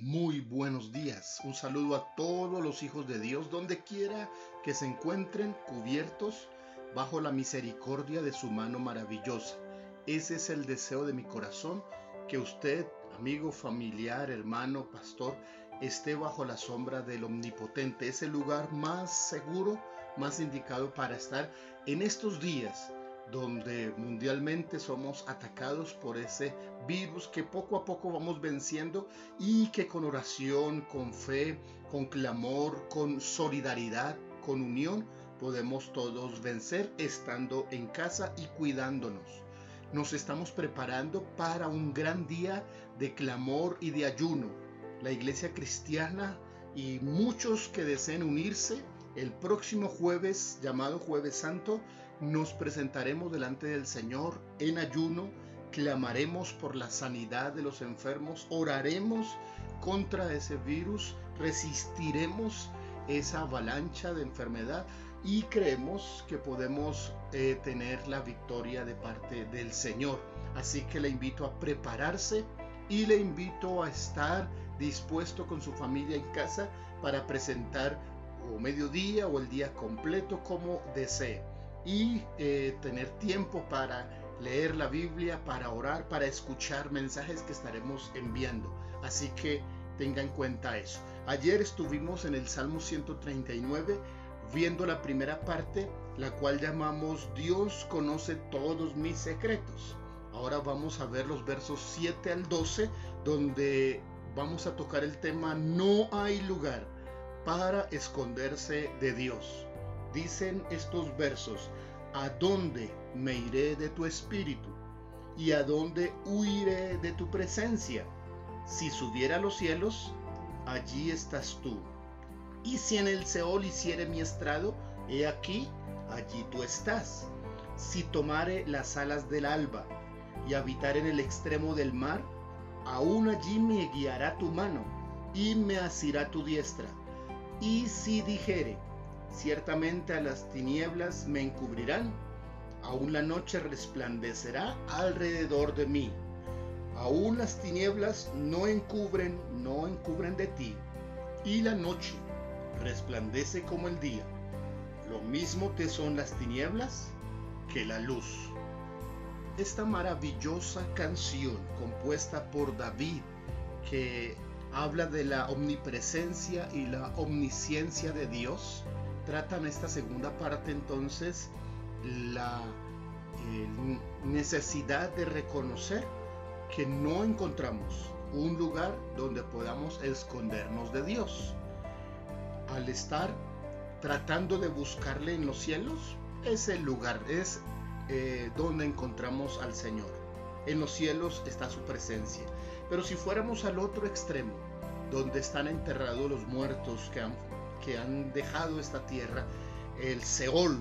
Muy buenos días. Un saludo a todos los hijos de Dios, donde quiera que se encuentren cubiertos bajo la misericordia de su mano maravillosa. Ese es el deseo de mi corazón, que usted, amigo, familiar, hermano, pastor, esté bajo la sombra del Omnipotente, ese lugar más seguro, más indicado para estar en estos días donde mundialmente somos atacados por ese virus que poco a poco vamos venciendo y que con oración, con fe, con clamor, con solidaridad, con unión, podemos todos vencer estando en casa y cuidándonos. Nos estamos preparando para un gran día de clamor y de ayuno. La iglesia cristiana y muchos que deseen unirse el próximo jueves, llamado Jueves Santo, nos presentaremos delante del Señor en ayuno, clamaremos por la sanidad de los enfermos, oraremos contra ese virus, resistiremos esa avalancha de enfermedad y creemos que podemos eh, tener la victoria de parte del Señor. Así que le invito a prepararse y le invito a estar dispuesto con su familia en casa para presentar o mediodía o el día completo como desee y eh, tener tiempo para leer la Biblia, para orar, para escuchar mensajes que estaremos enviando. Así que tenga en cuenta eso. Ayer estuvimos en el Salmo 139 viendo la primera parte, la cual llamamos Dios conoce todos mis secretos. Ahora vamos a ver los versos 7 al 12, donde vamos a tocar el tema No hay lugar para esconderse de Dios. Dicen estos versos, ¿a dónde me iré de tu espíritu? ¿Y a dónde huiré de tu presencia? Si subiera a los cielos, allí estás tú. Y si en el Seol hiciere mi estrado, he aquí, allí tú estás. Si tomare las alas del alba y habitar en el extremo del mar, aún allí me guiará tu mano y me asirá tu diestra y si dijere, ciertamente a las tinieblas me encubrirán, aún la noche resplandecerá alrededor de mí. Aún las tinieblas no encubren, no encubren de ti, y la noche resplandece como el día. Lo mismo te son las tinieblas que la luz. Esta maravillosa canción compuesta por David, que habla de la omnipresencia y la omnisciencia de Dios. Tratan esta segunda parte entonces la necesidad de reconocer que no encontramos un lugar donde podamos escondernos de Dios. Al estar tratando de buscarle en los cielos, es el lugar, es eh, donde encontramos al Señor. En los cielos está su presencia. Pero si fuéramos al otro extremo, donde están enterrados los muertos que han, que han dejado esta tierra, el Seol,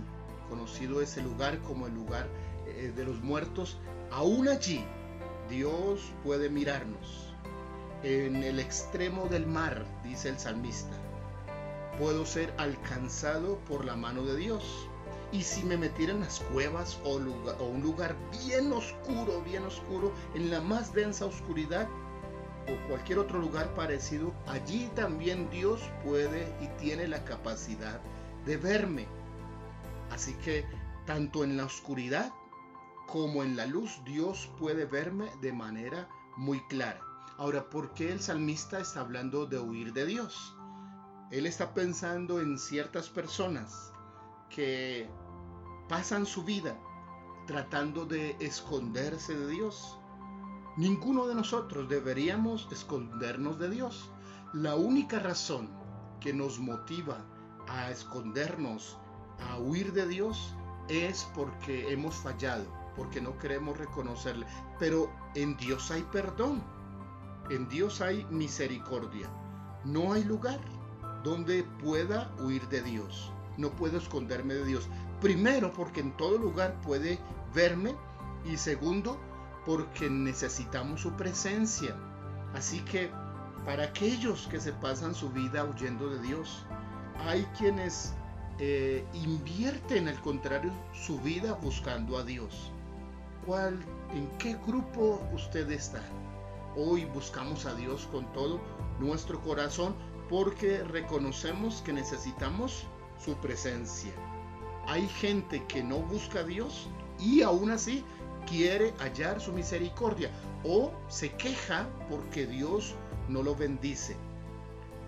conocido ese lugar como el lugar eh, de los muertos, aún allí Dios puede mirarnos. En el extremo del mar, dice el salmista, puedo ser alcanzado por la mano de Dios. Y si me metiera en las cuevas o, o un lugar bien oscuro, bien oscuro, en la más densa oscuridad, o cualquier otro lugar parecido, allí también Dios puede y tiene la capacidad de verme. Así que tanto en la oscuridad como en la luz Dios puede verme de manera muy clara. Ahora, ¿por qué el salmista está hablando de huir de Dios? Él está pensando en ciertas personas que pasan su vida tratando de esconderse de Dios Ninguno de nosotros deberíamos escondernos de Dios. La única razón que nos motiva a escondernos, a huir de Dios, es porque hemos fallado, porque no queremos reconocerle. Pero en Dios hay perdón, en Dios hay misericordia. No hay lugar donde pueda huir de Dios. No puedo esconderme de Dios. Primero, porque en todo lugar puede verme. Y segundo, porque necesitamos su presencia. Así que para aquellos que se pasan su vida huyendo de Dios, hay quienes eh, invierten al contrario su vida buscando a Dios. ¿Cuál, en qué grupo usted está? hoy buscamos a Dios con todo nuestro corazón porque reconocemos que necesitamos su presencia. Hay gente que no busca a Dios y aún así quiere hallar su misericordia o se queja porque Dios no lo bendice.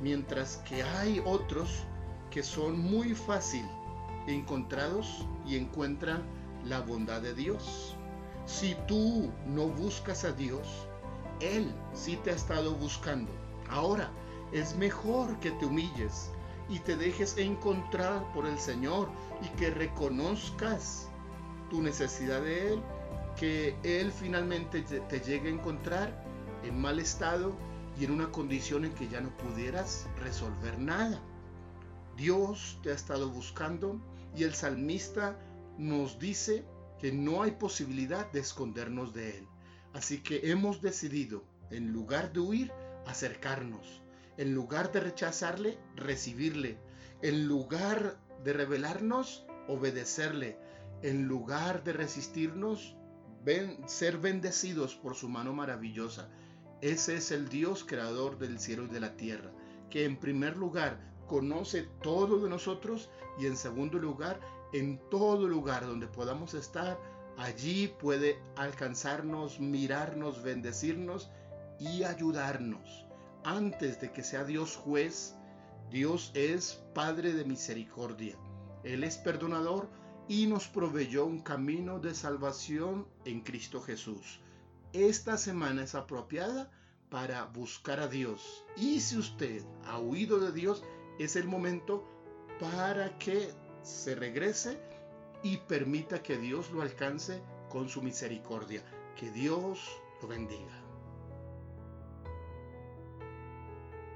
Mientras que hay otros que son muy fácil encontrados y encuentran la bondad de Dios. Si tú no buscas a Dios, Él sí te ha estado buscando. Ahora, es mejor que te humilles y te dejes encontrar por el Señor y que reconozcas tu necesidad de Él, que Él finalmente te llegue a encontrar en mal estado y en una condición en que ya no pudieras resolver nada. Dios te ha estado buscando y el salmista nos dice que no hay posibilidad de escondernos de Él. Así que hemos decidido, en lugar de huir, acercarnos. En lugar de rechazarle, recibirle. En lugar de rebelarnos, obedecerle. En lugar de resistirnos, ser bendecidos por su mano maravillosa. Ese es el Dios creador del cielo y de la tierra, que en primer lugar conoce todo de nosotros y en segundo lugar en todo lugar donde podamos estar, allí puede alcanzarnos, mirarnos, bendecirnos y ayudarnos. Antes de que sea Dios juez, Dios es Padre de misericordia. Él es perdonador y nos proveyó un camino de salvación en Cristo Jesús. Esta semana es apropiada para buscar a Dios. Y si usted ha huido de Dios, es el momento para que se regrese y permita que Dios lo alcance con su misericordia. Que Dios lo bendiga.